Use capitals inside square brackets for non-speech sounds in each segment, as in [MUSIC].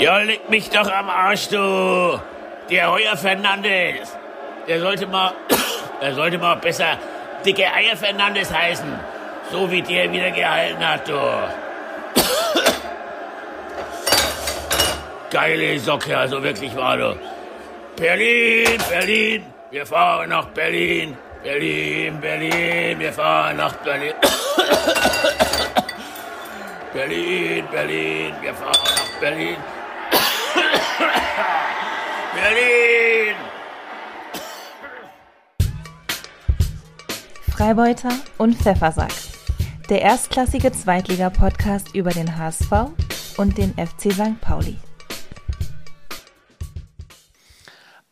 Ja, leg mich doch am Arsch, du. Der Heuer Fernandes. Der sollte mal, [COUGHS] der sollte mal besser dicke Eier Fernandes heißen. So wie der wieder gehalten hat, du. [COUGHS] Geile Socke, also wirklich wahr, du. Berlin, Berlin, wir fahren nach Berlin. Berlin, Berlin, wir fahren nach Berlin. [COUGHS] Berlin, Berlin, wir fahren nach Berlin. Berlin! Freibeuter und Pfeffersack. Der erstklassige Zweitliga-Podcast über den HSV und den FC St. Pauli.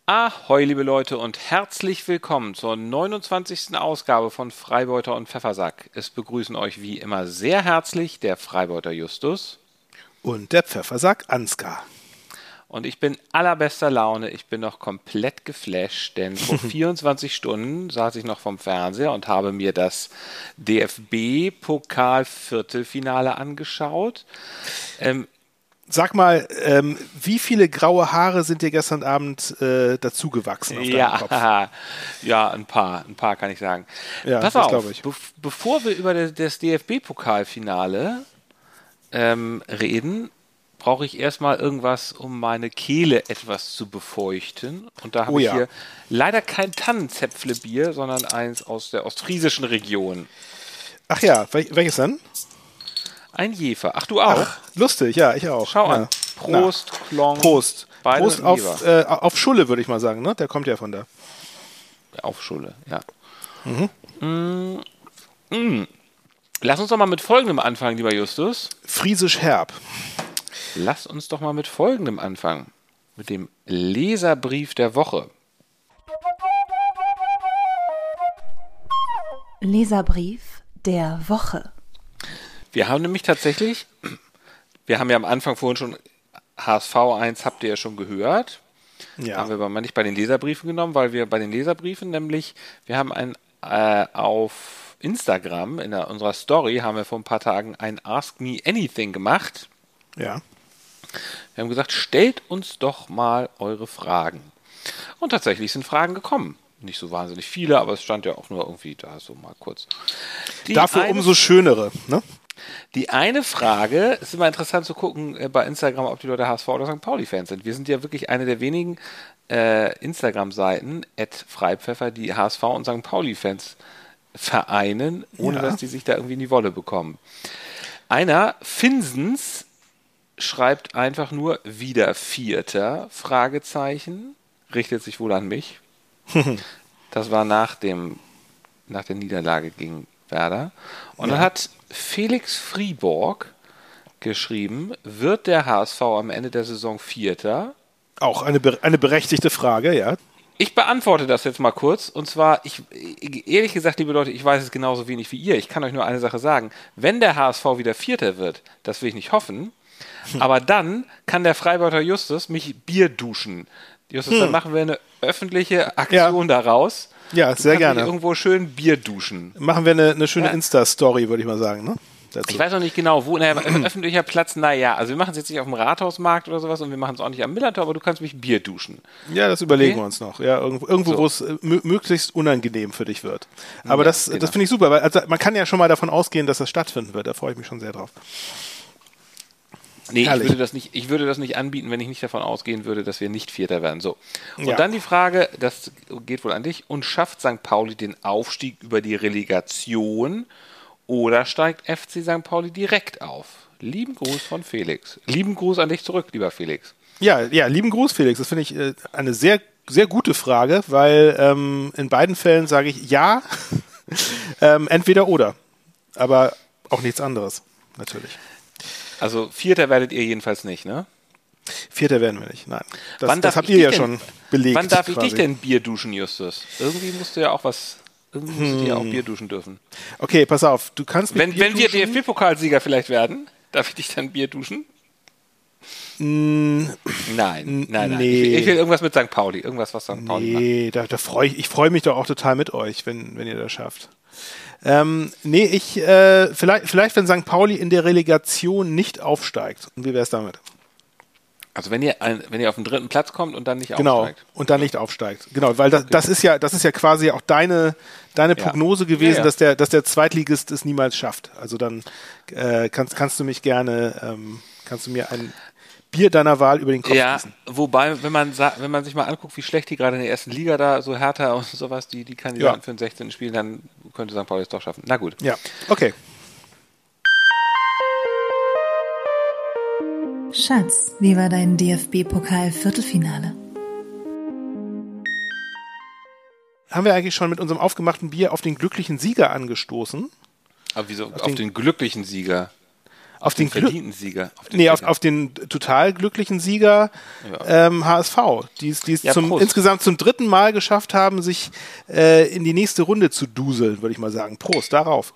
Ahoi, liebe Leute, und herzlich willkommen zur 29. Ausgabe von Freibeuter und Pfeffersack. Es begrüßen euch wie immer sehr herzlich der Freibeuter Justus und der Pfeffersack Ansgar. Und ich bin allerbester Laune. Ich bin noch komplett geflasht, denn vor [LAUGHS] 24 Stunden saß ich noch vom Fernseher und habe mir das DFB-Pokal-Viertelfinale angeschaut. Ähm, Sag mal, ähm, wie viele graue Haare sind dir gestern Abend äh, dazugewachsen auf ja, Kopf? [LAUGHS] Ja, ein paar, ein paar kann ich sagen. Ja, Pass auf. Be bevor wir über das DFB-Pokalfinale ähm, reden, brauche ich erstmal irgendwas, um meine Kehle etwas zu befeuchten. Und da habe Oh ich ja. hier leider kein Tannenzäpflebier, sondern eins aus der ostfriesischen Region. Ach ja, wel welches denn? Ein Jefer. Ach, du auch? Ach, lustig, ja, ich auch. Schau ja. an. Prost, Klong. Prost. Beide Prost auf, äh, auf Schulle, würde ich mal sagen, ne? Der kommt ja von da. Auf Schule, ja. Mm, mm. Lass uns doch mal mit folgendem anfangen, lieber Justus. Friesisch herb. Lass uns doch mal mit folgendem anfangen. Mit dem Leserbrief der Woche. Leserbrief der Woche. Wir haben nämlich tatsächlich, wir haben ja am Anfang vorhin schon HSV 1 habt ihr ja schon gehört. Ja. Haben wir aber mal nicht bei den Leserbriefen genommen, weil wir bei den Leserbriefen nämlich, wir haben ein äh, auf Instagram, in der, unserer Story, haben wir vor ein paar Tagen ein Ask Me Anything gemacht. ja. Wir haben gesagt, stellt uns doch mal eure Fragen. Und tatsächlich sind Fragen gekommen. Nicht so wahnsinnig viele, aber es stand ja auch nur irgendwie da so mal kurz. Die Dafür eine umso schönere, ne? Die eine Frage, ist immer interessant zu gucken äh, bei Instagram, ob die Leute HSV oder St. Pauli-Fans sind. Wir sind ja wirklich eine der wenigen äh, Instagram-Seiten, at Freipfeffer, die HSV und St. Pauli-Fans vereinen, ohne Ja. dass die sich da irgendwie in die Wolle bekommen. Einer, Finsens, schreibt einfach nur wieder Vierter, Fragezeichen, richtet sich wohl an mich. [LAUGHS] Das war nach dem, nach der Niederlage gegen Werder. Und dann hat Felix Friborg geschrieben, wird der HSV am Ende der Saison Vierter? Auch eine, eine berechtigte Frage, ja. Ich beantworte das jetzt mal kurz. Und zwar, ich, ehrlich gesagt, liebe Leute, ich weiß es genauso wenig wie ihr. Ich kann euch nur eine Sache sagen. Wenn der HSV wieder Vierter wird, das will ich nicht hoffen, [LAUGHS] aber dann kann der Freibeuter Justus mich Bier duschen. Justus, dann machen wir eine öffentliche Aktion daraus. Ja, Du sehr gerne. Irgendwo schön Bier duschen. Machen wir eine, eine schöne Ja. Insta-Story, würde ich mal sagen, ne? Dazu. Ich weiß noch nicht genau, wo. Naja, ein [CLEARS THROAT] öffentlicher Platz, naja. Also wir machen es jetzt nicht auf dem Rathausmarkt oder sowas und wir machen es auch nicht am Millantor, aber du kannst mich Bier duschen. Ja, das überlegen Okay. wir uns noch. Ja, irgendwo, irgendwo So. wo es äh, mö- möglichst unangenehm für dich wird. Aber Ja, das, genau. das finde ich super, weil also man kann ja schon mal davon ausgehen, dass das stattfinden wird. Da freue ich mich schon sehr drauf. Nee, ich würde, das nicht, ich würde das nicht anbieten, wenn ich nicht davon ausgehen würde, dass wir nicht Vierter werden. So. Und Ja. dann die Frage, das geht wohl an dich, und schafft St. Pauli den Aufstieg über die Relegation oder steigt FC St. Pauli direkt auf? Lieben Gruß von Felix. Lieben Gruß an dich zurück, lieber Felix. Ja, ja, lieben Gruß, Felix. Das finde ich äh, eine sehr, sehr gute Frage, weil ähm, in beiden Fällen sage ich ja, [LAUGHS] ähm, entweder oder. Aber auch nichts anderes, natürlich. Also Vierter werdet ihr jedenfalls nicht, ne? Vierter werden wir nicht, nein. Das, Wann das darf habt ich ihr ja dich denn- schon belegt. Wann darf ich quasi. dich denn Bier duschen, Justus? Irgendwie musst du ja auch was, irgendwie musst du dir auch Bier duschen dürfen. Okay, pass auf, du kannst mit Wenn, Bier wenn wir duschen. DFB-Pokalsieger vielleicht werden, darf ich dich dann Bier duschen? nein, nein, nein. Mm, nee. Ich, ich will irgendwas mit St. Pauli, irgendwas, was St. Pauli macht. Nee, da, da freu ich, ich freue mich doch auch total mit euch, wenn, wenn ihr das schafft. Ähm, nee, ich, äh, vielleicht, vielleicht, wenn St. Pauli in der Relegation nicht aufsteigt. Und wie wäre es damit? Also wenn ihr, ein, wenn ihr auf den dritten Platz kommt und dann nicht Genau. aufsteigt. Und dann nicht aufsteigt. Genau, weil das, das ist ja, das ist ja quasi auch deine, deine Ja. Prognose gewesen, Ja, ja. dass der, dass der Zweitligist es niemals schafft. Also dann äh, kannst, kannst du mich gerne, ähm, kannst du mir ein Bier deiner Wahl über den Kopf Ja, gießen. wobei, wenn man, wenn man sich mal anguckt, wie schlecht die gerade in der ersten Liga da, so härter und [LAUGHS] sowas, die, die Kandidaten Ja. für den 16. spielen, dann könnte St. Pauli es doch schaffen. Na gut. Ja, okay. Schatz, wie war dein DFB-Pokal-Viertelfinale? Haben wir eigentlich schon mit unserem aufgemachten Bier auf den glücklichen Sieger angestoßen? Aber wieso? Auf, den- den, glücklichen Sieger. Auf den, Glück, verdienten Sieger. Auf den nee, auf, auf den total glücklichen Sieger ähm, HSV, die es, die es Ja, zum, Prost. insgesamt zum dritten Mal geschafft haben, sich äh, in die nächste Runde zu duseln, würde ich mal sagen. Prost, darauf.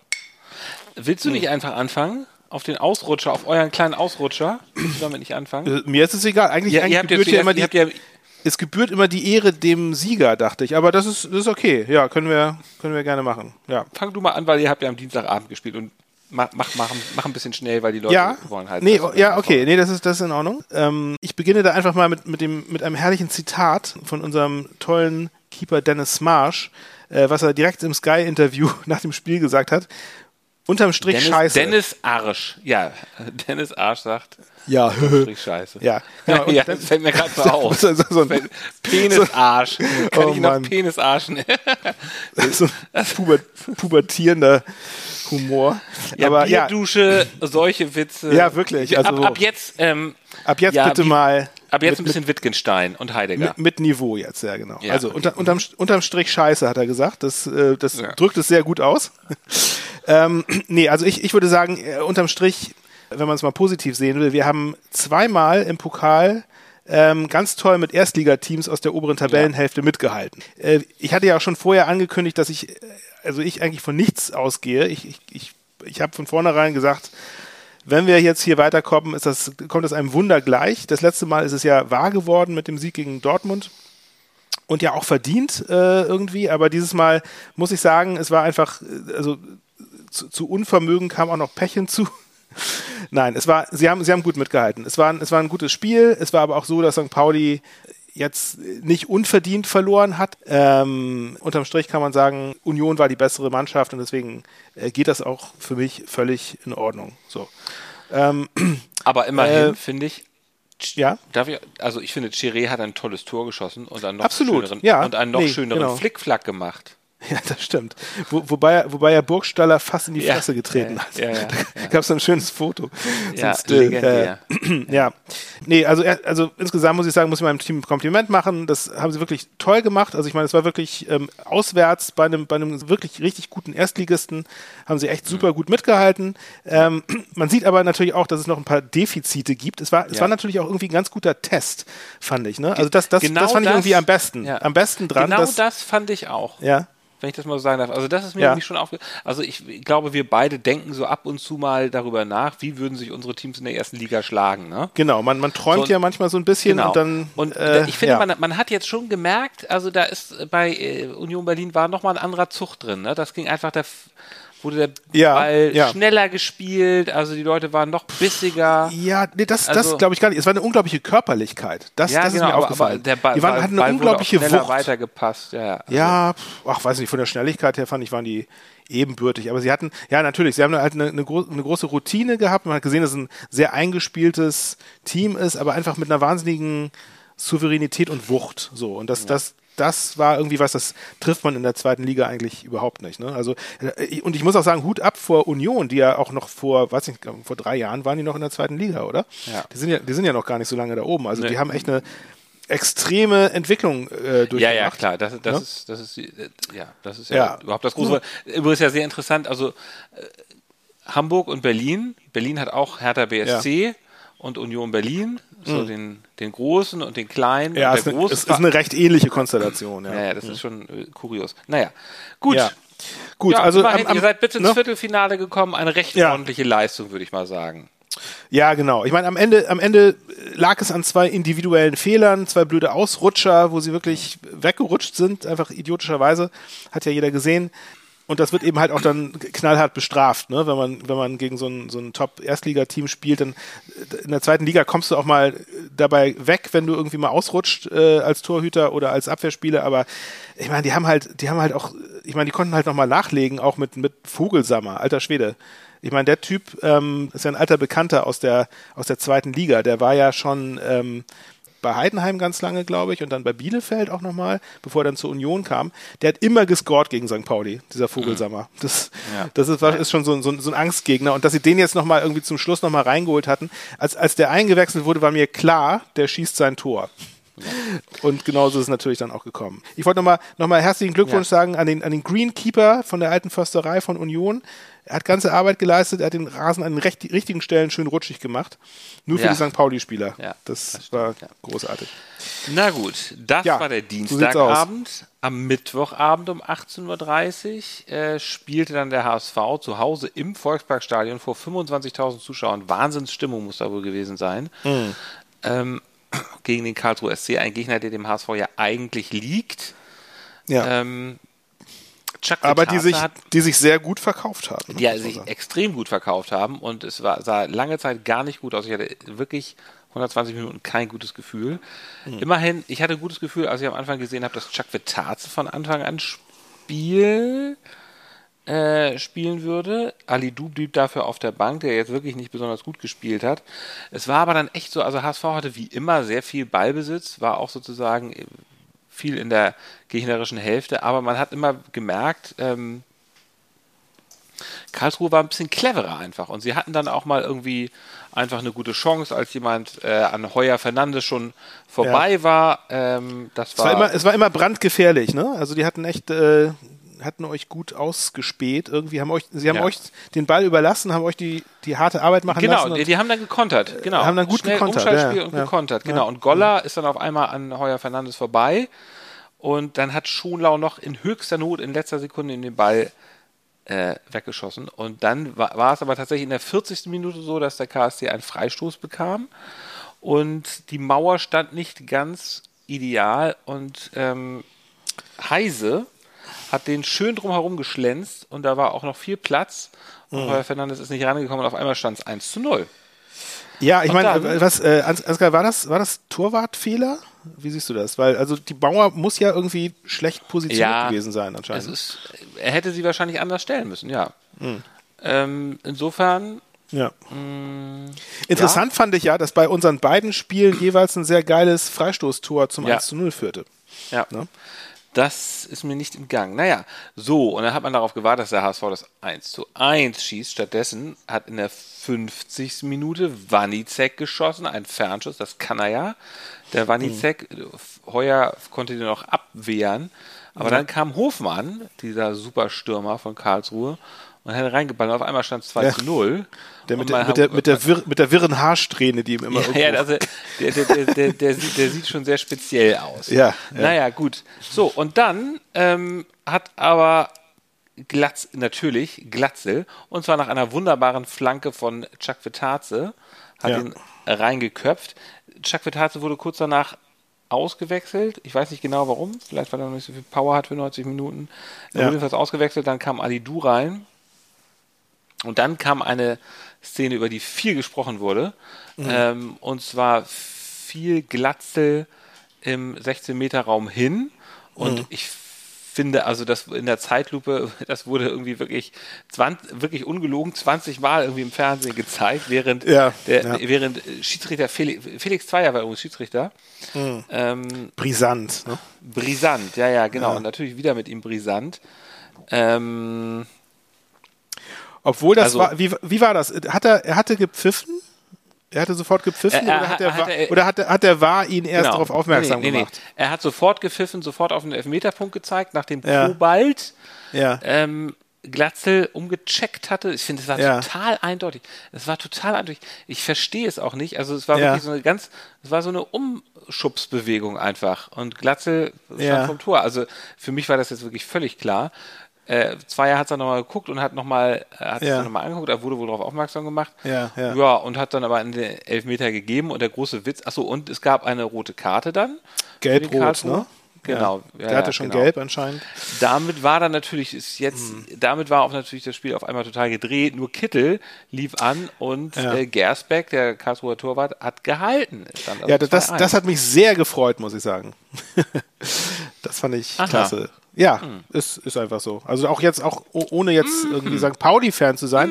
Willst du nicht einfach anfangen? Auf den Ausrutscher, auf euren kleinen Ausrutscher? Willst du damit nicht anfangen? Äh, mir ist es egal. Eigentlich, Ja, eigentlich ja gebührt ja immer die, ja, es gebührt immer die Ehre dem Sieger, dachte ich. Aber das ist, das ist okay. Ja, können wir, können wir gerne machen. Ja. fang du mal an, weil ihr habt ja am Dienstagabend gespielt und mach, mach, mach, mach ein bisschen schnell, weil die Leute Ja, wollen halt. nee, dass- ja, okay, nee, das ist, das ist in Ordnung. Ähm, ich beginne da einfach mal mit, mit, dem, mit einem herrlichen Zitat von unserem tollen Keeper Dennis Marsh, äh, was er direkt im Sky-Interview [LAUGHS] nach dem Spiel gesagt hat. Unterm Strich Dennis, scheiße. Dennis Arsch. Ja, [LAUGHS] Dennis Arsch sagt, ja, unterm Strich scheiße. ja, genau. [LAUGHS] Ja, das fällt mir gerade so auf. so, so, so, ein- Penisarsch. Kann Oh ich noch Mann. Penisarschen? so ein puber, pubertierender Humor. Ja, Aber ja, Bierdusche, solche Witze. Ja, wirklich, also- ab, ab jetzt, ähm, ab jetzt ja, bitte mal ab jetzt mit- ein bisschen Wittgenstein und Heidegger. Mit, mit Niveau jetzt, ja genau. Ja. Also unter, unterm, unterm Strich Scheiße, hat er gesagt. Das, äh, das Ja. drückt es sehr gut aus. [LAUGHS] ähm, nee, also ich, ich würde sagen, äh, unterm Strich, wenn man es mal positiv sehen will, wir haben zweimal im Pokal ähm, ganz toll mit Erstligateams aus der oberen Tabellenhälfte mitgehalten. Äh, ich hatte ja auch schon vorher angekündigt, dass ich, äh, also ich eigentlich von nichts ausgehe. Ich, ich, ich, ich habe von vornherein gesagt, wenn wir jetzt hier weiterkommen, ist das, kommt das einem Wunder gleich. Das letzte Mal ist es ja wahr geworden mit dem Sieg gegen Dortmund und ja auch verdient äh, irgendwie, aber dieses Mal muss ich sagen, es war einfach, äh, also zu, zu Unvermögen kam auch noch Pech hinzu. [LAUGHS] Nein, es war, sie haben, sie haben gut mitgehalten. Es war, es war ein gutes Spiel. Es war aber auch so, dass St. Pauli jetzt nicht unverdient verloren hat. Ähm, unterm Strich kann man sagen, Union war die bessere Mannschaft und deswegen äh, geht das auch für mich völlig in Ordnung. So, [CLEARS THROAT] Aber immerhin Äh, finde ich, ja. darf ich, also ich finde, Chiré hat ein tolles Tor geschossen und einen noch Absolut, schöneren, ja. und einen noch Nee, schöneren genau. Flickflack gemacht. [LAUGHS] Ja, das stimmt. Wo, wobei, wobei er Burgstaller fast in die Ja, Fresse getreten hat. ja, ja, [LAUGHS] da gab es ein schönes Foto. So Ja, ein Still. legendär. Äh, [CLEARS THROAT] ja. Nee, also, also insgesamt muss ich sagen, muss ich meinem Team ein Kompliment machen. Das haben sie wirklich toll gemacht. Also ich meine, es war wirklich ähm, auswärts bei einem, bei einem wirklich richtig guten Erstligisten, haben sie echt super gut mitgehalten. Ähm, [CLEARS THROAT] man sieht aber natürlich auch, dass es noch ein paar Defizite gibt. Es war, es war natürlich auch irgendwie ein ganz guter Test, fand ich. Ne? Also das, das, Genau das fand ich das- irgendwie am besten. Am besten dran. Genau das fand ich auch. Ja. Wenn ich das mal so sagen darf. Also das ist mir Ja. schon aufge... Also ich glaube, wir beide denken so ab und zu mal darüber nach, wie würden sich unsere Teams in der ersten Liga schlagen, ne? Genau, man, man träumt So, ja manchmal so ein bisschen Genau. und dann. Und äh, ich finde, ja. man, man hat jetzt schon gemerkt, also da ist bei äh, Union Berlin war nochmal ein anderer Zug drin. Ne? Das ging einfach, f- wurde der Ja, Ball ja. schneller gespielt, also die Leute waren noch bissiger. Ja, nee, das, Also- das glaube ich gar nicht. Es war eine unglaubliche Körperlichkeit. Das, das ist mir genau, aber, aufgefallen. aber der Ball, die waren, hatten eine Ball wurde unglaubliche schneller Wucht. weitergepasst. Ja, ja. Ja, ach, weiß nicht, von der Schnelligkeit her fand ich, waren die ebenbürtig. Aber sie hatten, ja, natürlich, sie haben halt eine, eine, gro eine große Routine gehabt. Man hat gesehen, dass es ein sehr eingespieltes Team ist, aber einfach mit einer wahnsinnigen Souveränität und Wucht. So. Und das, das, das war irgendwie was, das trifft man in der zweiten Liga eigentlich überhaupt nicht. Ne? Also, äh, und ich muss auch sagen, Hut ab vor Union, die ja auch noch vor, weiß nicht, vor drei Jahren waren die noch in der zweiten Liga, oder? Ja. Die sind ja, die sind ja noch gar nicht so lange da oben. Also Nee. die haben echt eine extreme Entwicklung äh, durchgemacht. Ja, ja, klar. Das, das, Ne? ist, das ist, äh, ja, das ist ja, Ja. überhaupt das große. Übrigens ja sehr interessant. Also äh, Hamburg und Berlin. Berlin hat auch Hertha BSC und Union Berlin, so den, den großen und den kleinen. Mhm. Ja, es ist, ist eine recht ähnliche Konstellation. Ja, ja, ja, das ist schon äh, kurios. Naja, gut. Ja. Gut, Ja, also immerhin, am, am, ihr seid bitte ins ne? Viertelfinale gekommen. Eine recht Ja. ordentliche Leistung, würde ich mal sagen. Ja, genau. Ich meine, am Ende, am Ende lag es an zwei individuellen Fehlern, zwei blöde Ausrutscher, wo sie wirklich weggerutscht sind, einfach idiotischerweise. Hat ja jeder gesehen. Und das wird eben halt auch dann knallhart bestraft, ne? Wenn man, wenn man gegen so ein, so ein Top-Erstligateam spielt, dann in der zweiten Liga kommst du auch mal dabei weg, wenn du irgendwie mal ausrutscht äh, als Torhüter oder als Abwehrspieler. Aber ich meine, die haben halt, die haben halt auch, ich meine, die konnten halt nochmal nachlegen, auch mit, mit Vogelsammer, alter Schwede. Ich meine, der Typ ähm, ist ja ein alter Bekannter aus der, aus der zweiten Liga. Der war ja schon ähm, bei Heidenheim ganz lange, glaube ich, und dann bei Bielefeld auch nochmal, bevor er dann zur Union kam. Der hat immer gescored gegen St. Pauli, dieser Vogelsammer. Das, Ja. das ist, ist schon so, ein- so, so ein Angstgegner. Und dass sie den jetzt nochmal irgendwie zum Schluss nochmal reingeholt hatten, als, als der eingewechselt wurde, war mir klar, der schießt sein Tor. Und genauso ist es natürlich dann auch gekommen. Ich wollte nochmal noch mal herzlichen Glückwunsch Ja. sagen an den, an den Greenkeeper von der alten Försterei von Union. Er hat ganze Arbeit geleistet, er hat den Rasen an den recht, richtigen Stellen schön rutschig gemacht. Nur für Ja. die St. Pauli-Spieler. Ja, das, das stimmt, war ja. großartig. Na gut, das war der so Dienstagabend. Am Mittwochabend um 18.30 Uhr äh, spielte dann der HSV zu Hause im Volksparkstadion vor 25.000 Zuschauern. Wahnsinnsstimmung muss da wohl gewesen sein. Mhm. Ähm, gegen den Karlsruher SC, ein Gegner, der dem HSV ja eigentlich liegt. Ja. Ähm, Chuck Aber die sich, hat die sich sehr gut verkauft haben. die sich sagen. extrem gut verkauft haben und es war, sah lange Zeit gar nicht gut aus. Ich hatte wirklich 120 Minuten kein gutes Gefühl. Hm. Immerhin, ich hatte ein gutes Gefühl, als ich am Anfang gesehen habe, dass Chuck Vitaze von Anfang an Spiel äh, spielen würde. Ali Du blieb dafür auf der Bank, der jetzt wirklich nicht besonders gut gespielt hat. Es war aber dann echt so, also HSV hatte wie immer sehr viel Ballbesitz, war auch sozusagen viel in der gegnerischen Hälfte, aber man hat immer gemerkt, ähm, Karlsruhe war ein bisschen cleverer einfach und sie hatten dann auch mal irgendwie einfach eine gute Chance, als jemand äh, an Heuer Fernandes schon vorbei war. Ähm, das Es war, war, immer, es war immer brandgefährlich, ne? Also die hatten echt, äh, hatten euch gut ausgespäht. Irgendwie haben euch, sie haben Ja. euch den Ball überlassen, haben euch die, die harte Arbeit machen Genau, lassen. die, und- die haben dann gekontert. Genau. haben dann gut Schnell gekontert, Umschaltspiel ja, und ja. gekontert, genau. Und Goller ist dann auf einmal an Heuer Fernandes vorbei. Und dann hat Schonlau noch in höchster Not in letzter Sekunde in den Ball äh, weggeschossen. Und dann war, war es aber tatsächlich in der 40. Minute so, dass der KSC einen Freistoß bekam. Und die Mauer stand nicht ganz ideal. Und ähm, Heise hat den schön drumherum geschlänzt. Und da war auch noch viel Platz. Mhm. Und Heuer Fernandes ist nicht rangekommen. Und auf einmal stand es 1 zu 0. Ja, ich meine, was, äh, Ans- Ansgar, war das, war das Torwartfehler? Wie siehst du das? Weil, also die Bauer muss ja irgendwie schlecht positioniert Ja, gewesen sein, anscheinend. ist, er hätte sie wahrscheinlich anders stellen müssen, ja. Hm. Ähm, insofern, Ja. Mm, Interessant fand ich ja, dass bei unseren beiden Spielen jeweils ein sehr geiles Freistoßtor zum Ja. 1 zu 0 führte. ja, Ne? Das ist mir nicht entgangen. Naja, so, und dann hat man darauf gewartet, dass der HSV das 1 zu 1 schießt. Stattdessen hat in der 50. Minute Wanizek geschossen, ein Fernschuss, das kann er ja. Der Wanizek, Heuer konnte den noch abwehren, aber dann kam Hofmann, dieser Superstürmer von Karlsruhe, und hat reingeballt. Und auf einmal stand es 2 Ja. zu 0. Der mit, der, mit, der, mit, der wirr, mit der wirren Haarsträhne, die ihm immer Ja, ja also der, der, der, der, der, sieht, der sieht schon sehr speziell aus. Ja, ja. Naja, gut. So, und dann ähm, hat aber Glatz, natürlich Glatzel, und zwar nach einer wunderbaren Flanke von Chuck Vitaze, hat Ja. ihn reingeköpft. Chuck Vitaze wurde kurz danach ausgewechselt. Ich weiß nicht genau warum. Vielleicht weil er noch nicht so viel Power hat für 90 Minuten. Er Ja. wurde jedenfalls ausgewechselt. Dann kam Ali Du rein. Und dann kam eine Szene, über die viel gesprochen wurde. Mhm. Ähm, und zwar viel Glatzel im 16-Meter-Raum hin. Und Mhm. ich finde, also das in der Zeitlupe, [LAUGHS] das wurde irgendwie wirklich, 20, wirklich ungelogen 20 Mal irgendwie im Fernsehen gezeigt, während, Ja, der, ja. während Schiedsrichter Felix, Felix Zweier war übrigens Schiedsrichter. Mhm. Ähm, Brisant. Ne? brisant, ja, ja, genau. Und natürlich wieder mit ihm brisant. Ähm, Obwohl das Also- war, wie, wie war das? Hat er, er hatte gepfiffen? Er hatte sofort gepfiffen Er- er oder, hat hat- der, hat Wa- er- oder hat, hat der War ihn erst Genau. darauf aufmerksam Nee, nee, nee, gemacht? Nee. Er hat sofort gepfiffen, sofort auf den Elfmeterpunkt gezeigt, nachdem Ja. Kobalt Ja. ähm, Glatzel umgecheckt hatte. Ich finde, es war Ja. total eindeutig. Es war total eindeutig. Ich verstehe es auch nicht. Also es war Ja. wirklich so eine ganz, es war so eine Umschubsbewegung einfach. Und Glatzel stand vom Tor. Also für mich war das jetzt wirklich völlig klar. Äh, Zweier hat es dann nochmal geguckt und hat nochmal, äh, hat Ja. es nochmal angeguckt, er wurde wohl darauf aufmerksam gemacht. Ja, ja. ja, und hat dann aber einen Elfmeter gegeben und der große Witz, achso, und es gab eine rote Karte dann. Gelb-rot, ne? Genau. Ja, der hatte schon genau. gelb anscheinend. Damit war dann natürlich, ist jetzt, Mhm. damit war auch natürlich das Spiel auf einmal total gedreht. Nur Kittel lief an und Ja. äh, Gersbeck, der Karlsruher Torwart, hat gehalten. Also Ja, das, 2-1. das hat mich sehr gefreut, muss ich sagen. [LAUGHS] das fand ich Aha. Klasse. Ja, ist, ist einfach so. Also auch jetzt, auch oh- ohne jetzt Mhm. irgendwie St. Pauli-Fan zu sein.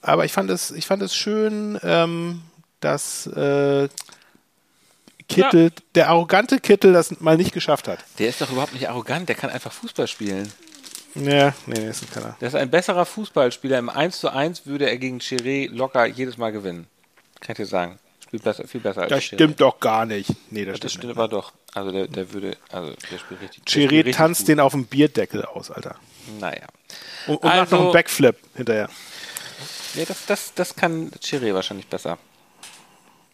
Aber ich fand es, ich fand es schön, ähm, dass äh, Kittel, der arrogante Kittel, das mal nicht geschafft hat. Der ist doch überhaupt nicht arrogant, der kann einfach Fußball spielen. Ja, nee, nee, ist keiner. Der ist ein besserer Fußballspieler. Im 1 zu 1 würde er gegen Chiré locker jedes Mal gewinnen. Kann ich dir sagen. Spielt besser, viel besser als Das Chiré. stimmt doch gar nicht. Nee, das, Das stimmt stimmt aber doch. Also der, der würde, also der spielt richtig. Chiré tanzt gut. den auf dem Bierdeckel aus, Alter. Naja. Und, und macht Also- noch einen Backflip hinterher. Nee, das, das, das kann Chiré wahrscheinlich besser.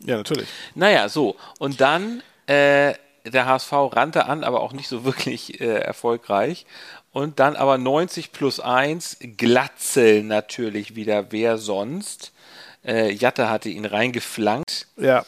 Ja, natürlich. Naja, so. Und dann, äh, der HSV rannte an, aber auch nicht so wirklich äh, erfolgreich. Und dann aber 90 plus 1, Glatzel natürlich wieder, wer sonst. Äh, Jatte hatte ihn reingeflankt. Ja.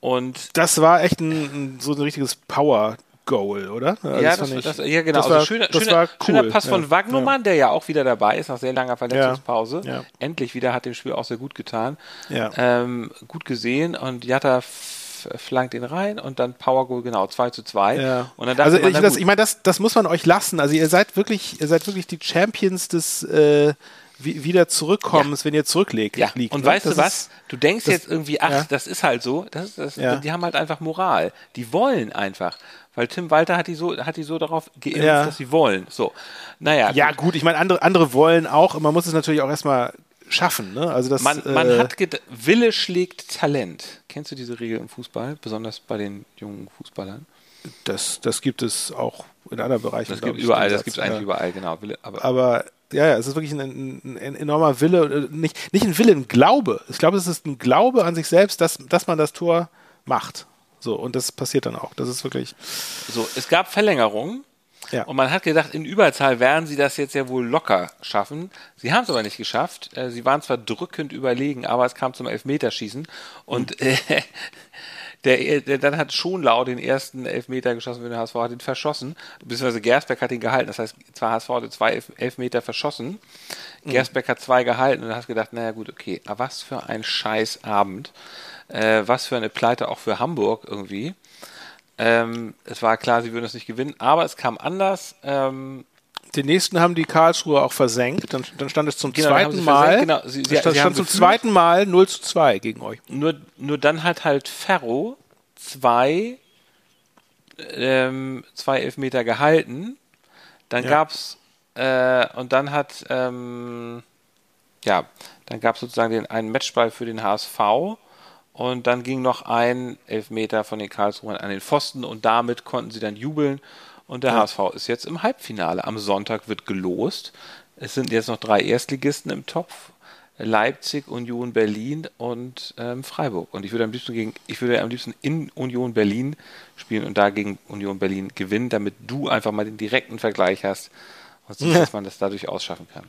Und Das war echt ein, so ein richtiges Power-Goal, oder? Also ja, das, ich- das, ja, genau. Das also war, schöner, das schöner, war cool. schöner Pass von ja. Wagnumann, der ja auch wieder dabei ist, nach sehr langer Verletzungspause. Ja. Endlich wieder, hat dem Spiel auch sehr gut getan. Ja. Ähm, gut gesehen und Jatta flankt ihn rein und dann Power Goal, genau, 2 zu 2. Ja. Und dann also man, ich, das, ich meine, das, das muss man euch lassen. Also ihr seid wirklich, ihr seid wirklich die Champions des äh, wie, wieder Zurückkommens, wenn ihr zurücklegt. ja, liegt, und ne? weißt Das du was? ist- du denkst das- jetzt irgendwie, ach, ja. das ist halt so. Das, das, Ja. Die haben halt einfach Moral. Die wollen einfach. Weil Tim Walter hat die so, hat die so darauf geimpft, Ja. dass sie wollen. So. Naja. Ja, gut, ich meine, andere, andere wollen auch, man muss es natürlich auch erstmal schaffen. Ne? Also das, Man, man äh, hat Wille schlägt Talent. Kennst du diese Regel im Fußball, besonders bei den jungen Fußballern? das, das gibt es auch in anderen Bereichen. Das gibt überall, das gibt es eigentlich ja. überall, genau. Wille, aber, Aber ja, ja, es ist wirklich ein, ein, ein enormer Wille, äh, nicht, nicht ein Wille, ein Glaube. Ich glaube, es ist ein Glaube an sich selbst, dass, dass man das Tor macht. So, und das passiert dann auch. Das ist wirklich. so, es gab Verlängerungen. Ja. Und man hat gedacht, in Überzahl werden sie das jetzt ja wohl locker schaffen. Sie haben es aber nicht geschafft. Äh, Sie waren zwar drückend überlegen, aber es kam zum Elfmeterschießen. Und Mhm. äh, [LAUGHS] der, der, dann hat Schonlau den ersten Elfmeter geschossen, wenn der HSV hat ihn verschossen. Beziehungsweise Gersbeck hat ihn gehalten. Das heißt, zwar HSV hatte zwei Elf Elfmeter verschossen. Mhm. Gersbeck hat zwei gehalten. Und dann hast du gedacht, naja gut, okay. Aber was für ein Scheißabend. Äh, was für eine Pleite auch für Hamburg irgendwie. Ähm, es war klar, sie würden es nicht gewinnen, aber es kam anders. Ähm, Den nächsten haben die Karlsruher auch versenkt. Dann, dann stand es zum Genau, zweiten Mal. genau. Sie- sie- stand, sie stand zum zweiten Mal 0 zu 2 gegen euch. nur, nur dann hat halt Ferro zwei, ähm, zwei Elfmeter gehalten. Dann Ja. gab's äh, und dann hat ähm, ja, dann gab es sozusagen den einen Matchball für den HSV und dann ging noch ein Elfmeter von den Karlsruhern an den Pfosten und damit konnten sie dann jubeln und der HSV ist jetzt im Halbfinale. Am Sonntag wird gelost. Es sind jetzt noch drei Erstligisten im Topf. Leipzig, Union Berlin und ähm, Freiburg. Und ich würde am liebsten gegen, ich würde am liebsten in Union Berlin spielen und da gegen Union Berlin gewinnen, damit du einfach mal den direkten Vergleich hast und siehst, dass man das dadurch ausschaffen kann.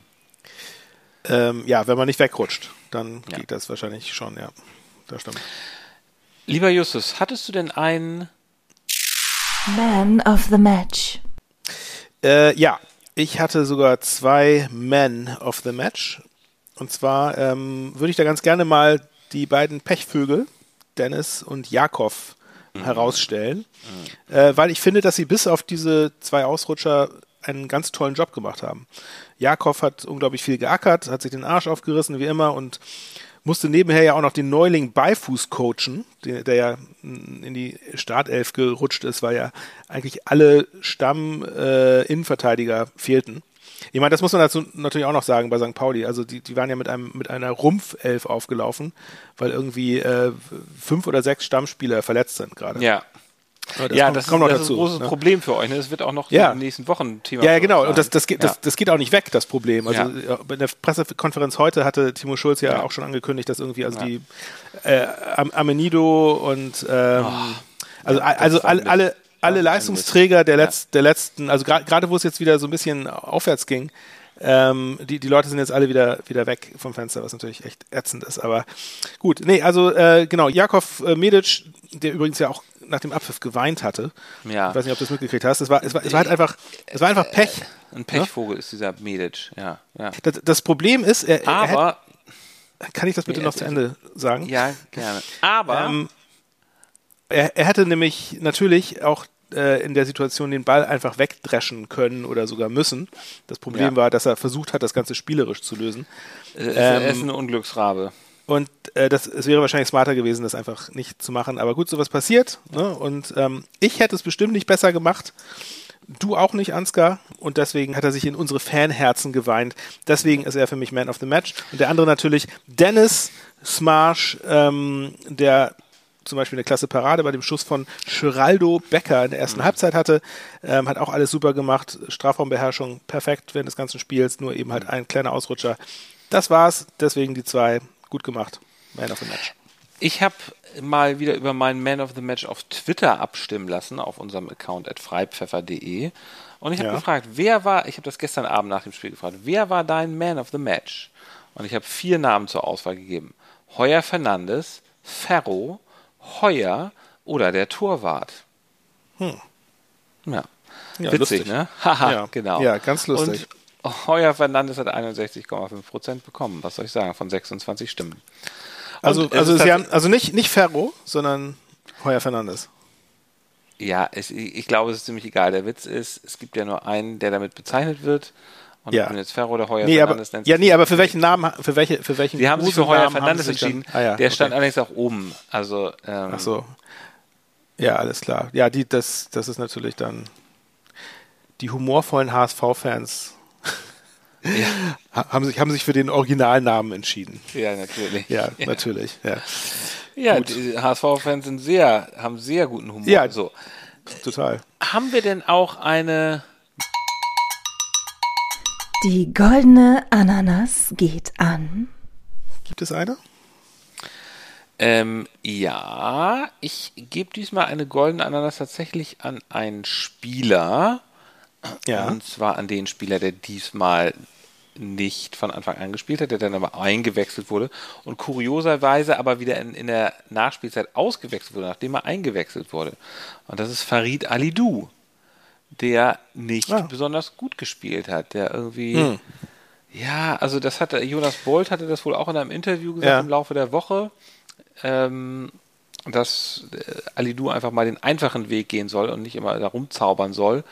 Ähm, ja, wenn man nicht wegrutscht, dann Ja. geht das wahrscheinlich schon, ja. Das stimmt. Lieber Justus, hattest du denn einen Man of the Match. Äh, ja, ich hatte sogar zwei Men of the Match. Und zwar ähm, würde ich da ganz gerne mal die beiden Pechvögel, Dennis und Jakov, herausstellen. Äh, weil ich finde, dass sie bis auf diese zwei Ausrutscher einen ganz tollen Job gemacht haben. Jakov hat unglaublich viel geackert, hat sich den Arsch aufgerissen, wie immer, und musste nebenher ja auch noch den Neuling Beifuß coachen, der, der ja mm, in die Startelf gerutscht ist, weil ja eigentlich alle Stamm-Innenverteidiger fehlten. Ich meine, das muss man dazu natürlich auch noch sagen bei St. Pauli. Also die, die waren ja mit einem mit einer Rumpfelf aufgelaufen, weil irgendwie äh, fünf oder sechs Stammspieler verletzt sind gerade. Ja. Aber ja, kommt- das, kommt ist, noch das ist dazu, ein großes ne? Problem für euch. Ne? Das wird auch noch Ja. in den nächsten Wochen Thema. Ja, ja, genau. Und das, das, geht, Ja. das, das geht auch nicht weg, das Problem. Also bei der Pressekonferenz heute hatte Timo Schulz ja, auch schon angekündigt, dass irgendwie also die äh, Am- Amenido und ähm, also, Ja, also das war alle, alle, alle Leistungsträger der, Letz-, der letzten, also gerade wo es jetzt wieder so ein bisschen aufwärts ging, ähm, die, die Leute sind jetzt alle wieder, wieder weg vom Fenster, was natürlich echt ätzend ist. Aber gut, nee, also äh, genau, Jakov äh, Medic, der übrigens ja auch nach dem Abpfiff geweint hatte. Ja. Ich weiß nicht, ob du das mitgekriegt hast. Es war, es war, es war halt einfach, es war einfach Pech. Ein Pechvogel ist dieser Medic, ja. ja. Das, das Problem ist, er, er Aber, kann ich das bitte Nee, noch zu Ende sagen? ja, gerne. Aber, Ähm, er, er hätte nämlich natürlich auch äh, in der Situation den Ball einfach wegdreschen können oder sogar müssen. Das Problem Ja. war, dass er versucht hat, das Ganze spielerisch zu lösen. äh, ähm, er ist ein Unglücksrabe. Und äh, das, es wäre wahrscheinlich smarter gewesen, das einfach nicht zu machen. Aber gut, sowas passiert. Ne? Und ähm, ich hätte es bestimmt nicht besser gemacht. Du auch nicht, Ansgar. Und deswegen hat er sich in unsere Fanherzen geweint. Deswegen ist er für mich Man of the Match. Und der andere natürlich Dennis Smarsh, ähm, der zum Beispiel eine klasse Parade bei dem Schuss von Geraldo Becker in der ersten Halbzeit hatte. Ähm, hat auch alles super gemacht. Strafraumbeherrschung perfekt während des ganzen Spiels. Nur eben halt ein kleiner Ausrutscher. Das war's. Deswegen die zwei. Gut gemacht. Man of the Match. Ich habe mal wieder über meinen Man of the Match auf Twitter abstimmen lassen, auf unserem Account at freipfeffer.de. Und ich habe Ja. gefragt, wer war, ich habe das gestern Abend nach dem Spiel gefragt, wer war dein Man of the Match? Und ich habe vier Namen zur Auswahl gegeben. Heuer Fernandes, Ferro, Heuer oder der Torwart. Hm. Ja. Ja, Witzig, lustig. ne? [LAUGHS] Haha, Ja. genau. Ja, ganz lustig. Und Heuer Fernandes hat 61,5 Prozent bekommen. Was soll ich sagen? Von 26 Stimmen. Also, also, sie haben, also nicht, nicht Ferro, sondern Heuer Fernandes. Ja, es, ich glaube, es ist ziemlich egal. Der Witz ist, es gibt ja nur einen, der damit bezeichnet wird. Und Ja. jetzt Ferro oder Heuer Nee, aber, Fernandes nennt. ja, nee, aber für welchen Namen, für welche, für welchen Sie haben sich für Heuer Fernandes entschieden. Ah, ja, der okay. stand allerdings auch oben. Also, ähm, Ach so. Ja, alles klar. Ja, die, das, das ist natürlich dann die humorvollen HSV-Fans [LAUGHS] ha- haben sich, haben sich für den Originalnamen entschieden. ja, natürlich. Ja, [LAUGHS] natürlich. Ja, Ja, die HSV-Fans sind sehr, haben sehr guten Humor. Ja. So. total. Haben wir denn auch eine, Die goldene Ananas geht an. Gibt es eine? ähm, ja, ich gebe diesmal eine goldene Ananas tatsächlich an einen Spieler. Ja. Und zwar an den Spieler, der diesmal nicht von Anfang an gespielt hat, der dann aber eingewechselt wurde und kurioserweise aber wieder in, in der Nachspielzeit ausgewechselt wurde, nachdem er eingewechselt wurde. Und das ist Farid Alidou, der nicht Ah. besonders gut gespielt hat, der irgendwie, ja, also das hatte, Jonas Bolt hatte das wohl auch in einem Interview gesagt Ja. im Laufe der Woche, ähm, dass äh, Alidou einfach mal den einfachen Weg gehen soll und nicht immer da rumzaubern soll.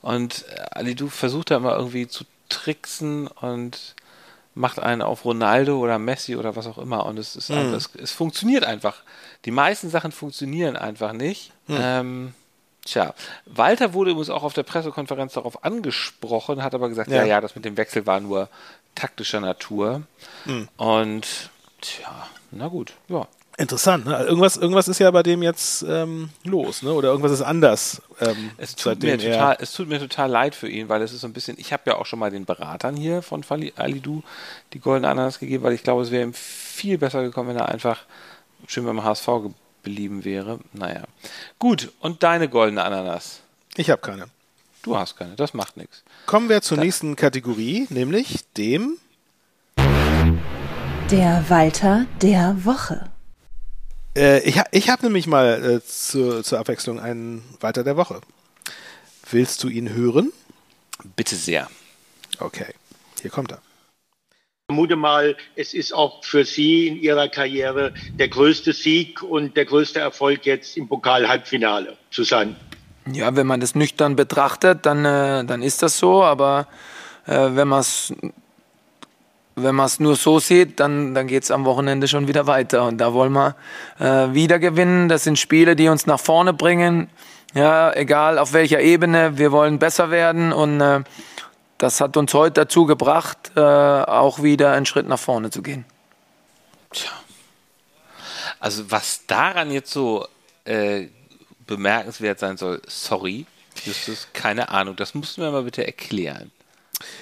Und äh, Alidou versucht da immer irgendwie zu tricksen und macht einen auf Ronaldo oder Messi oder was auch immer. Und es ist einfach, es, es funktioniert einfach. Die meisten Sachen funktionieren einfach nicht. Ähm, tja, Walter wurde übrigens auch auf der Pressekonferenz darauf angesprochen, hat aber gesagt, ja, Ja. ja, das mit dem Wechsel war nur taktischer Natur. Und tja, na gut, ja. Interessant, ne? Irgendwas, irgendwas ist ja bei dem jetzt ähm, los, ne? Oder irgendwas ist anders. Ähm, Es tut, mir total, es tut mir total leid für ihn, weil es ist so ein bisschen, ich habe ja auch schon mal den Beratern hier von Fali- Alidou die goldene Ananas gegeben, weil ich glaube, es wäre ihm viel besser gekommen, wenn er einfach schön beim HSV geblieben wäre. Naja. Gut, und deine goldene Ananas? Ich habe keine. Du hast keine, das macht nichts. Kommen wir zur nächsten Kategorie, nämlich dem Der Walter der Woche. Äh, ich ich habe nämlich mal äh, zur, zur Abwechslung einen Weiter der Woche. Willst du ihn hören? Bitte sehr. Okay, hier kommt er. Vermute mal, es ist auch für Sie in Ihrer Karriere der größte Sieg und der größte Erfolg jetzt im Pokal-Halbfinale zu sein. Ja, wenn man das nüchtern betrachtet, dann, äh, dann ist das so, aber äh, wenn man es wenn man es nur so sieht, dann, dann geht es am Wochenende schon wieder weiter. Und da wollen wir äh, wieder gewinnen. Das sind Spiele, die uns nach vorne bringen. Ja, egal auf welcher Ebene. Wir wollen besser werden. Und äh, das hat uns heute dazu gebracht, äh, auch wieder einen Schritt nach vorne zu gehen. Also was daran jetzt so äh, bemerkenswert sein soll, sorry, Justus, keine Ahnung, das musst du mir mal bitte erklären.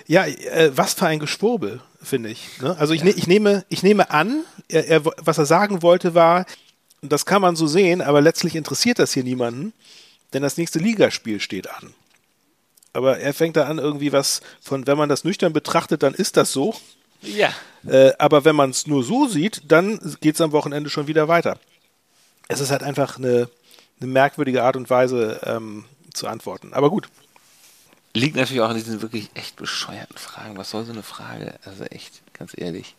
Ja, äh, was für ein Geschwurbel, finde ich. Ne? Also ich, ne, ich, nehme, ich nehme an, er, er, was er sagen wollte war, das kann man so sehen, aber letztlich interessiert das hier niemanden, denn das nächste Ligaspiel steht an. Aber er fängt da an irgendwie was von, wenn man das nüchtern betrachtet, dann ist das so. Ja. Äh, aber wenn man es nur so sieht, dann geht es am Wochenende schon wieder weiter. Es ist halt einfach eine, eine merkwürdige Art und Weise ähm, zu antworten. Aber gut. Liegt natürlich auch an diesen wirklich echt bescheuerten Fragen. Was soll so eine Frage? Also echt, ganz ehrlich.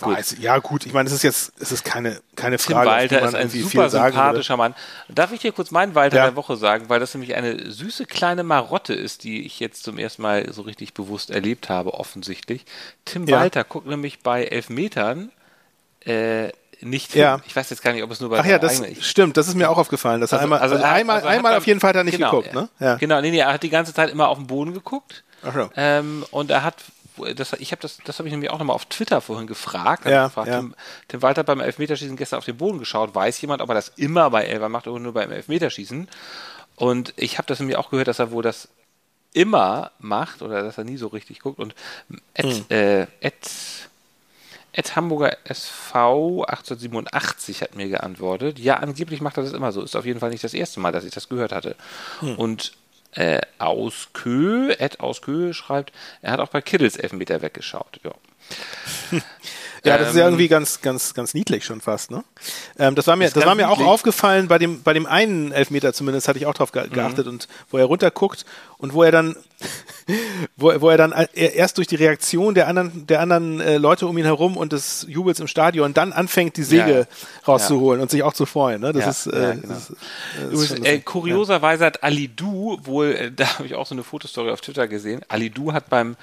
Gut. Ja, gut, ich meine, es ist jetzt, es ist keine, keine Tim Frage. Walter ist ein super sympathischer Mann. Darf ich dir kurz meinen Walter ja. der Woche sagen, weil das nämlich eine süße kleine Marotte ist, die ich jetzt zum ersten Mal so richtig bewusst erlebt habe, offensichtlich. Tim ja. Walter guckt nämlich bei Elfmetern äh, nicht hin. Ja. Ich weiß jetzt gar nicht, ob es nur bei Ach ja, das stimmt, das ist mir auch aufgefallen, dass er also, einmal, also, also einmal, also einmal auf jeden Fall da nicht genau, geguckt, ne? Ja. Genau, nee, nee, er hat die ganze Zeit immer auf den Boden geguckt. Ach so. ähm, und er hat das, ich habe das, das habe ich nämlich auch nochmal auf Twitter vorhin gefragt. Ja, gefragt ja. Tim, Tim, Walter beim Elfmeterschießen gestern auf den Boden geschaut. Weiß jemand, ob er das immer bei Elfer macht oder nur beim Elfmeterschießen? Und ich habe das nämlich auch gehört, dass er wohl das immer macht oder dass er nie so richtig guckt. Und Ed, hm. äh, Ed, Ed Hamburger SV 1887 hat mir geantwortet. Ja, angeblich macht er das immer so. Ist auf jeden Fall nicht das erste Mal, dass ich das gehört hatte. Hm. Und äh, Auskö, Ed Auskö schreibt, er hat auch bei Kiddles Elfmeter weggeschaut. Ja. [LAUGHS] Ja, das ist ja ähm, irgendwie ganz, ganz, ganz niedlich schon fast, ne? Ähm, das war mir, das war mir auch aufgefallen bei dem, bei dem einen Elfmeter zumindest, hatte ich auch drauf ge geachtet mhm. und wo er runterguckt und wo er dann, [LAUGHS] wo, wo er dann erst durch die Reaktion der anderen, der anderen äh, Leute um ihn herum und des Jubels im Stadion dann anfängt, die Säge ja. rauszuholen ja. und sich auch zu freuen, ne? Das ja. ist, äh, genau. das, das ist äh, kurioserweise hat Ali Du wohl, äh, [LAUGHS] da habe ich auch so eine Fotostory auf Twitter gesehen, Ali Du hat beim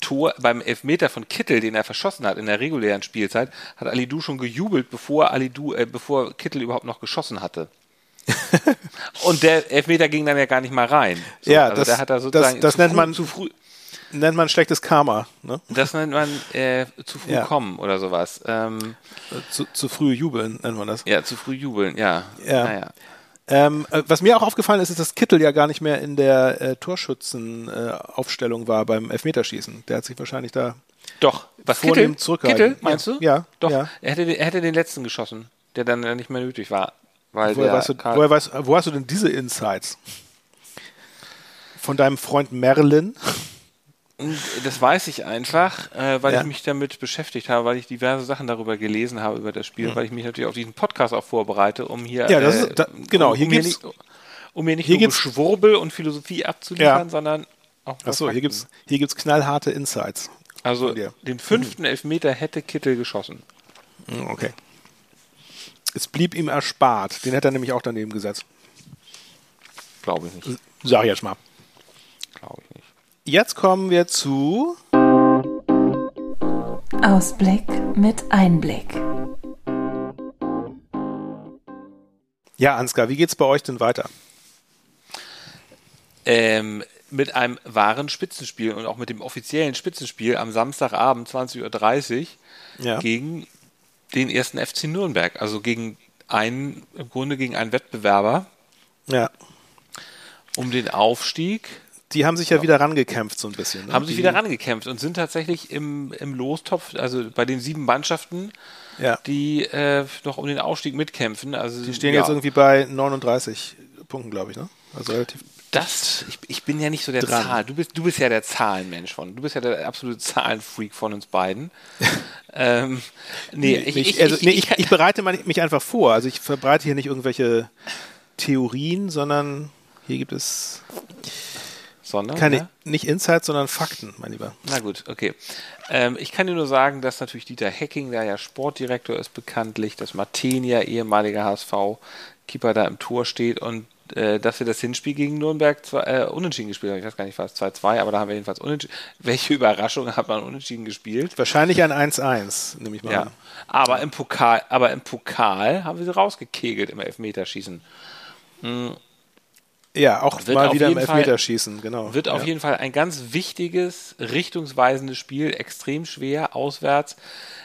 Tor, beim Elfmeter von Kittel, den er verschossen hat in der regulären Spielzeit, hat Alidou schon gejubelt, bevor Alidou, äh, bevor Kittel überhaupt noch geschossen hatte. [LAUGHS] und der Elfmeter ging dann ja gar nicht mal rein. So, ja, also das, da das, das nennt früh, man zu früh. Nennt man schlechtes Karma. Ne? Das nennt man äh, zu früh ja. kommen oder sowas. Ähm, zu, zu früh jubeln nennt man das. Ja, zu früh jubeln, ja. ja. Naja. Ähm, äh, was mir auch aufgefallen ist, ist, dass Kittel ja gar nicht mehr in der äh, Torschützenaufstellung äh, war beim Elfmeterschießen. Der hat sich wahrscheinlich da doch was Kittel zurückgehalten. Kittel meinst du? Ja, doch. Ja. Er hätte, er hätte den letzten geschossen, der dann nicht mehr nötig war. Weil woher, weißt du, woher weißt, wo hast du denn diese Insights? Von deinem Freund Merlin? Das weiß ich einfach, äh, weil ja. ich mich damit beschäftigt habe, weil ich diverse Sachen darüber gelesen habe über das Spiel, mhm. weil ich mich natürlich auf diesen Podcast auch vorbereite, um hier ja, das ist, äh, da, genau um, hier um hier nicht, um mir nicht hier nur Schwurbel und Philosophie abzuliefern, ja. sondern auch Achso, hier gibt's hier gibt's knallharte Insights. Also den fünften mhm. Elfmeter hätte Kittel geschossen. Mhm, okay. Es blieb ihm erspart. Den hätte er nämlich auch daneben gesetzt. Glaube ich nicht. Sag ich jetzt mal. Glaube ich nicht. Jetzt kommen wir zu Ausblick mit Einblick. Ja, Ansgar, wie geht's bei euch denn weiter? Ähm, mit einem wahren Spitzenspiel und auch mit dem offiziellen Spitzenspiel am Samstagabend 20.30 Uhr ja. gegen den ersten FC Nürnberg, also gegen einen, im Grunde gegen einen Wettbewerber. Ja. Um den Aufstieg die haben sich ja, ja wieder rangekämpft, so ein bisschen. Ne? Haben sich wieder rangekämpft und sind tatsächlich im, im Lostopf, also bei den sieben Mannschaften, ja. die äh, noch um den Aufstieg mitkämpfen. Also, die stehen ja. jetzt irgendwie bei 39 Punkten, glaube ich, ne? Also relativ. Das, ich, ich bin ja nicht so der dran. Zahl. Du bist, du bist ja der Zahlenmensch von. Du bist ja der absolute Zahlenfreak von uns beiden. [LAUGHS] ähm, nee, ich, ich, also, nee, ich, ich bereite mich einfach vor. Also ich verbreite hier nicht irgendwelche Theorien, sondern hier gibt es sondern keine ja? nicht Insights, sondern Fakten, mein Lieber. Na gut, okay. Ähm, ich kann dir nur sagen, dass natürlich Dieter Hecking, der ja Sportdirektor ist, bekanntlich, dass Martenia, ehemaliger HSV-Keeper, da im Tor steht und äh, dass wir das Hinspiel gegen Nürnberg zwei, äh, unentschieden gespielt haben. Ich weiß gar nicht, war es 2-2, aber da haben wir jedenfalls unentschieden. [LAUGHS] Welche Überraschung hat man unentschieden gespielt? Wahrscheinlich ein 1-1, nehme ich mal ja. an. Aber im Pokal, aber im Pokal haben wir sie rausgekegelt im Elfmeterschießen. Mhm. Ja, auch mal wieder im Elfmeterschießen, genau. Wird auf ja. jeden Fall ein ganz wichtiges, richtungsweisendes Spiel, extrem schwer, auswärts.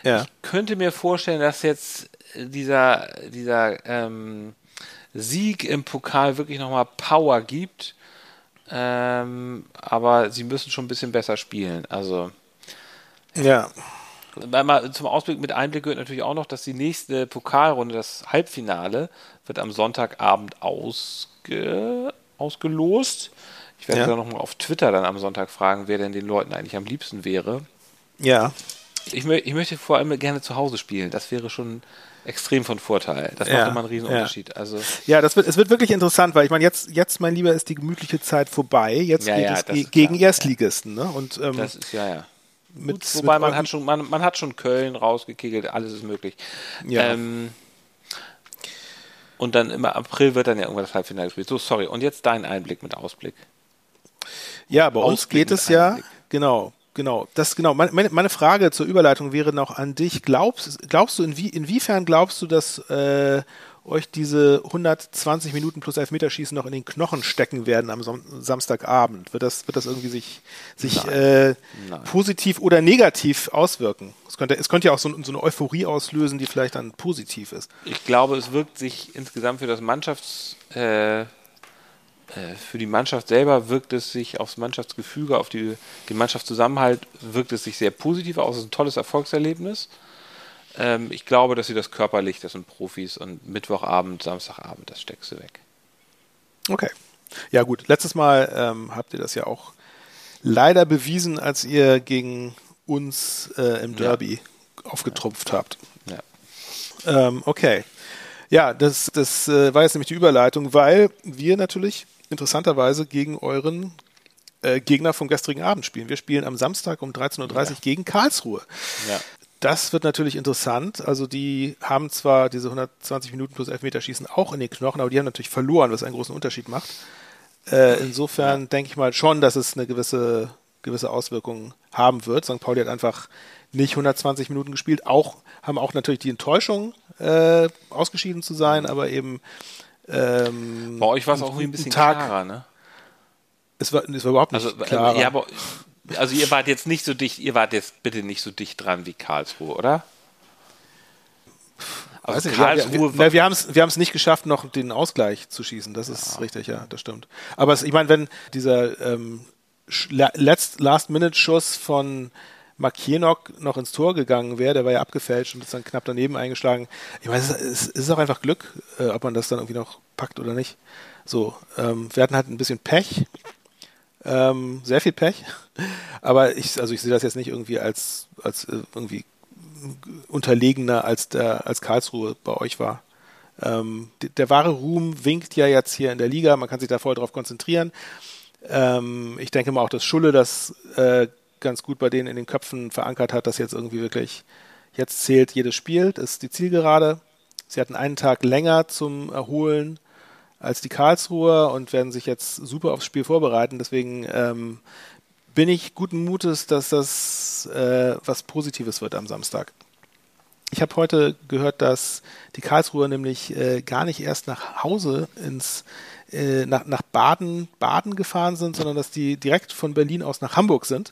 Ja. Ich könnte mir vorstellen, dass jetzt dieser, dieser ähm, Sieg im Pokal wirklich nochmal Power gibt. Ähm, aber sie müssen schon ein bisschen besser spielen. Also. Ja. Mal zum Ausblick mit Einblick gehört natürlich auch noch, dass die nächste Pokalrunde, das Halbfinale, wird am Sonntagabend ausge ausgelost. Ich werde ja. dann nochmal auf Twitter dann am Sonntag fragen, wer denn den Leuten eigentlich am liebsten wäre. Ja. Ich, mö ich möchte vor allem gerne zu Hause spielen. Das wäre schon extrem von Vorteil. Das Ja, macht immer einen riesen Unterschied. Also Ja, das wird, es wird wirklich interessant, weil ich meine, jetzt, jetzt, mein Lieber, ist die gemütliche Zeit vorbei. Jetzt Ja, geht ja, es ge ist gegen klar. Erstligisten. Ne? Und ähm, das ist ja ja. mit, Gut, wobei mit man hat schon man, man hat schon Köln rausgekegelt, alles ist möglich. Ja. Ähm, und dann im April wird dann ja irgendwann das Halbfinale gespielt. So, sorry. Und jetzt dein Einblick mit Ausblick. Ja, bei uns Ausblick geht mit es ja, genau, genau. Das genau. Meine, meine- meine Frage zur Überleitung wäre noch an dich. Glaubst, glaubst du, inwie, inwiefern glaubst du, dass äh, euch diese 120 Minuten plus Elfmeterschießen noch in den Knochen stecken werden am Sam Samstagabend? Wird das, wird das irgendwie sich, sich äh, Nein. positiv oder negativ auswirken? Es könnte, es könnte ja auch so, so eine Euphorie auslösen, die vielleicht dann positiv ist. Ich glaube, es wirkt sich insgesamt für das Mannschafts äh, äh, für die Mannschaft selber wirkt es sich aufs Mannschaftsgefüge, auf die, den Mannschaftszusammenhalt wirkt es sich sehr positiv aus. Es ist ein tolles Erfolgserlebnis. Ähm, ich glaube, dass sie das körperlich, das sind Profis und Mittwochabend, Samstagabend, das steckst du weg. Okay. Ja gut, letztes Mal ähm, habt ihr das ja auch leider bewiesen, als ihr gegen uns äh, im Derby aufgetrumpft habt. Ja. Ähm, okay. Ja, das, das äh, war jetzt nämlich die Überleitung, weil wir natürlich interessanterweise gegen euren äh, Gegner vom gestrigen Abend spielen. Wir spielen am Samstag um 13.30 Uhr gegen Karlsruhe. Ja. Das wird natürlich interessant. Also die haben zwar diese 120 Minuten plus Elfmeterschießen auch in den Knochen, aber die haben natürlich verloren, was einen großen Unterschied macht. Äh, insofern denke ich mal schon, dass es eine gewisse, gewisse Auswirkung haben wird. St. Pauli hat einfach nicht 120 Minuten gespielt, auch haben auch natürlich die Enttäuschung, äh, ausgeschieden zu sein, aber eben ähm, Bei euch war es auch ein bisschen Tag. klarer, ne? Es war, es war überhaupt nicht Also, äh, klar. ja, aber, also ihr wart jetzt nicht so dicht, ihr wart jetzt bitte nicht so dicht dran wie Karlsruhe, oder? Also nicht, ja, Karlsruhe wir, wir, wir haben es wir haben's nicht geschafft, noch den Ausgleich zu schießen. Das ist richtig, ja, das stimmt. Aber es, ich meine, wenn dieser ähm, Last-Minute-Schuss von Makienok noch ins Tor gegangen wäre, der war ja abgefälscht und ist dann knapp daneben eingeschlagen. Ich meine, es ist, es ist auch einfach Glück, äh, ob man das dann irgendwie noch packt oder nicht. So, ähm, wir hatten halt ein bisschen Pech, ähm, sehr viel Pech. [LAUGHS] Aber ich, also ich sehe das jetzt nicht irgendwie als, als äh, irgendwie unterlegener als der als Karlsruhe bei euch war. Ähm, d- der wahre Ruhm winkt ja jetzt hier in der Liga. Man kann sich da voll drauf konzentrieren. Ähm, ich denke mal auch, dass Schulle das äh, ganz gut bei denen in den Köpfen verankert hat, dass jetzt irgendwie wirklich jetzt zählt jedes Spiel. Das ist die Zielgerade. Sie hatten einen Tag länger zum Erholen als die Karlsruher und werden sich jetzt super aufs Spiel vorbereiten. Deswegen ähm, bin ich guten Mutes, dass das äh, was Positives wird am Samstag. Ich habe heute gehört, dass die Karlsruher nämlich äh, gar nicht erst nach Hause ins äh, nach, nach Baden, Baden gefahren sind, sondern dass die direkt von Berlin aus nach Hamburg sind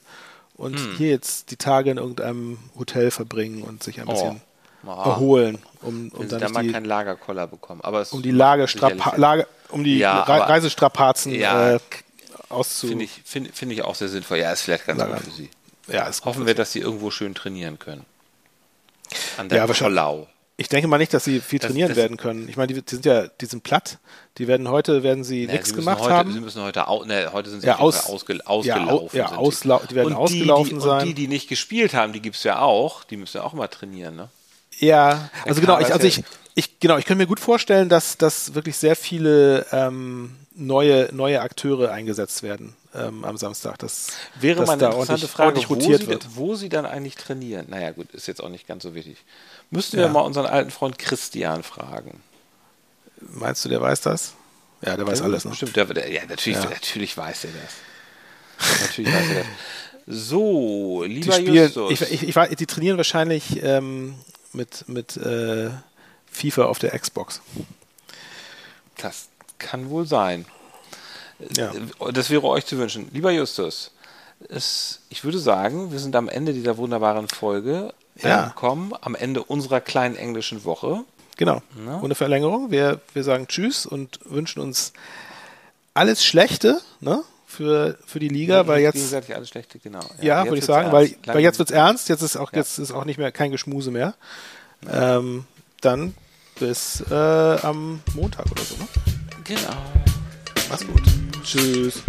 und hier jetzt die Tage in irgendeinem Hotel verbringen und sich ein Oh. Bisschen Ah. erholen, um, um dann da nicht mal die, keinen Lagerkoller bekommen. Aber um die Lagerstrapa Lager, um die Ja, Re aber- Reisestrapazen Ja, äh, auszu. Finde ich, find, find ich auch sehr sinnvoll. Ja, ist vielleicht ganz Lagern. gut für sie. ja, ist Hoffen wir, dass sie irgendwo schön trainieren können. An der Ja. Pollau. Ich denke mal nicht, dass sie viel Das- trainieren das- werden können. Ich meine, die, die sind ja, die sind platt. Die werden heute, werden sie Ja, nichts gemacht heute, haben. Sie müssen heute, au, ne, heute sind sie Ja, aus- ausge, ja, au- ausgelaufen. ja, sind auslau- die werden und ausgelaufen die, die, sein. Und die, die nicht gespielt haben, die gibt es ja auch. Die müssen ja auch mal trainieren, ne? Ja, also genau, ich, also ja- ich, ich, genau, ich könnte mir gut vorstellen, dass, dass wirklich sehr viele ähm, neue, neue Akteure eingesetzt werden ähm, am Samstag. Das, Wäre dass mal eine da interessante ordentlich, Frage, ordentlich wo sie, wird. wo sie dann eigentlich trainieren. Naja, gut, ist jetzt auch nicht ganz so wichtig. Müssten Ja. wir mal unseren alten Freund Christian fragen. Meinst du, der weiß das? Ja, der weiß alles. Ne? Bestimmt, der, der, ja, natürlich, Ja. natürlich weiß er das. natürlich weiß er das. [LAUGHS] So, Die lieber spielen, Justus. ich, ich, ich, die trainieren wahrscheinlich ähm, mit, mit äh, FIFA auf der Xbox. das kann wohl sein. Ja. Das wäre euch zu wünschen. Lieber Justus, es, ich würde sagen, wir sind am Ende dieser wunderbaren Folge Ja. angekommen, am Ende unserer kleinen englischen Woche. Genau. Ohne Verlängerung. Wir, wir sagen Tschüss und wünschen uns alles Schlechte ne, für, für die Liga, weil jetzt, Gegenseitig alles Schlechte, genau. ja, jetzt würde ich sagen, weil, ernst. weil jetzt wird's ernst. Jetzt ist auch, Ja. jetzt ist auch nicht mehr kein Geschmuse mehr. Ähm, dann bis äh, am Montag oder so. Ne? Genau. Mach's gut. Tschüss.